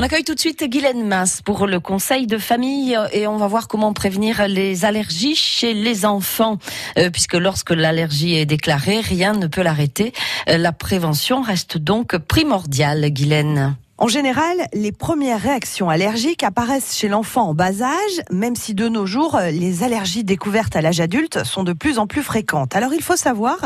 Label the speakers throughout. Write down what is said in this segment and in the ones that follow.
Speaker 1: On accueille tout de suite Guylaine Masse pour le conseil de famille et on va voir comment prévenir les allergies chez les enfants. Euh, puisque lorsque l'allergie est déclarée, rien ne peut l'arrêter. Euh, la prévention reste donc primordiale, Guylaine.
Speaker 2: En général, les premières réactions allergiques apparaissent chez l'enfant en bas âge, même si de nos jours, les allergies découvertes à l'âge adulte sont de plus en plus fréquentes. Alors il faut savoir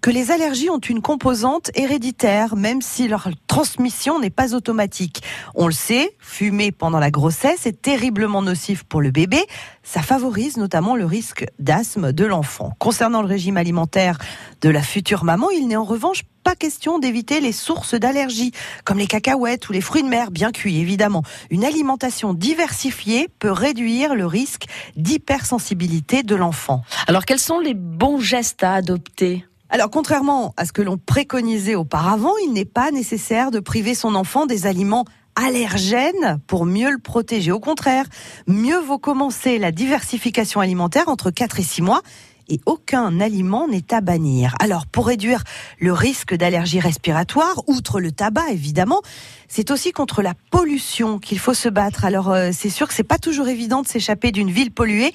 Speaker 2: que les allergies ont une composante héréditaire, même si leur transmission n'est pas automatique. On le sait, fumer pendant la grossesse est terriblement nocif pour le bébé. Ça favorise notamment le risque d'asthme de l'enfant. Concernant le régime alimentaire de la future maman, il n'est en revanche pas question d'éviter les sources d'allergie, comme les cacahuètes ou les fruits de mer bien cuits, évidemment. Une alimentation diversifiée peut réduire le risque d'hypersensibilité de l'enfant.
Speaker 1: Alors, quels sont les bons gestes à adopter?
Speaker 2: Alors, contrairement à ce que l'on préconisait auparavant, il n'est pas nécessaire de priver son enfant des aliments allergènes pour mieux le protéger. Au contraire, mieux vaut commencer la diversification alimentaire entre 4 et 6 mois et aucun aliment n'est à bannir. Alors, pour réduire le risque d'allergie respiratoire, outre le tabac évidemment, c'est aussi contre la pollution qu'il faut se battre. Alors, euh, c'est sûr que c'est pas toujours évident de s'échapper d'une ville polluée,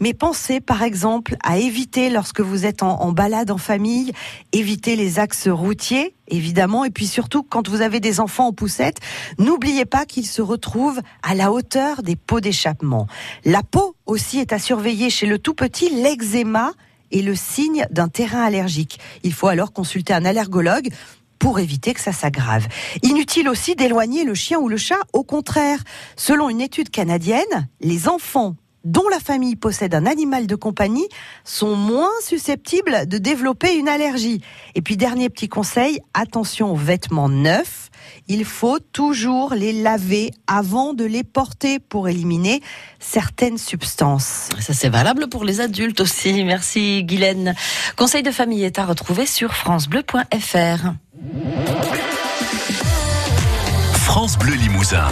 Speaker 2: mais pensez par exemple à éviter lorsque vous êtes en, en balade en famille, éviter les axes routiers évidemment. Et puis surtout, quand vous avez des enfants en poussette, n'oubliez pas qu'ils se retrouvent à la hauteur des pots d'échappement. La peau aussi est à surveiller chez le tout petit, l'eczéma est le signe d'un terrain allergique. Il faut alors consulter un allergologue pour éviter que ça s'aggrave. Inutile aussi d'éloigner le chien ou le chat. Au contraire, selon une étude canadienne, les enfants dont la famille possède un animal de compagnie sont moins susceptibles de développer une allergie. Et puis dernier petit conseil, attention aux vêtements neufs. Il faut toujours les laver avant de les porter pour éliminer certaines substances.
Speaker 1: Ça c'est valable pour les adultes aussi. Merci Guylaine. Conseil de famille est à retrouver sur francebleu.fr.
Speaker 3: France Bleu Limousin.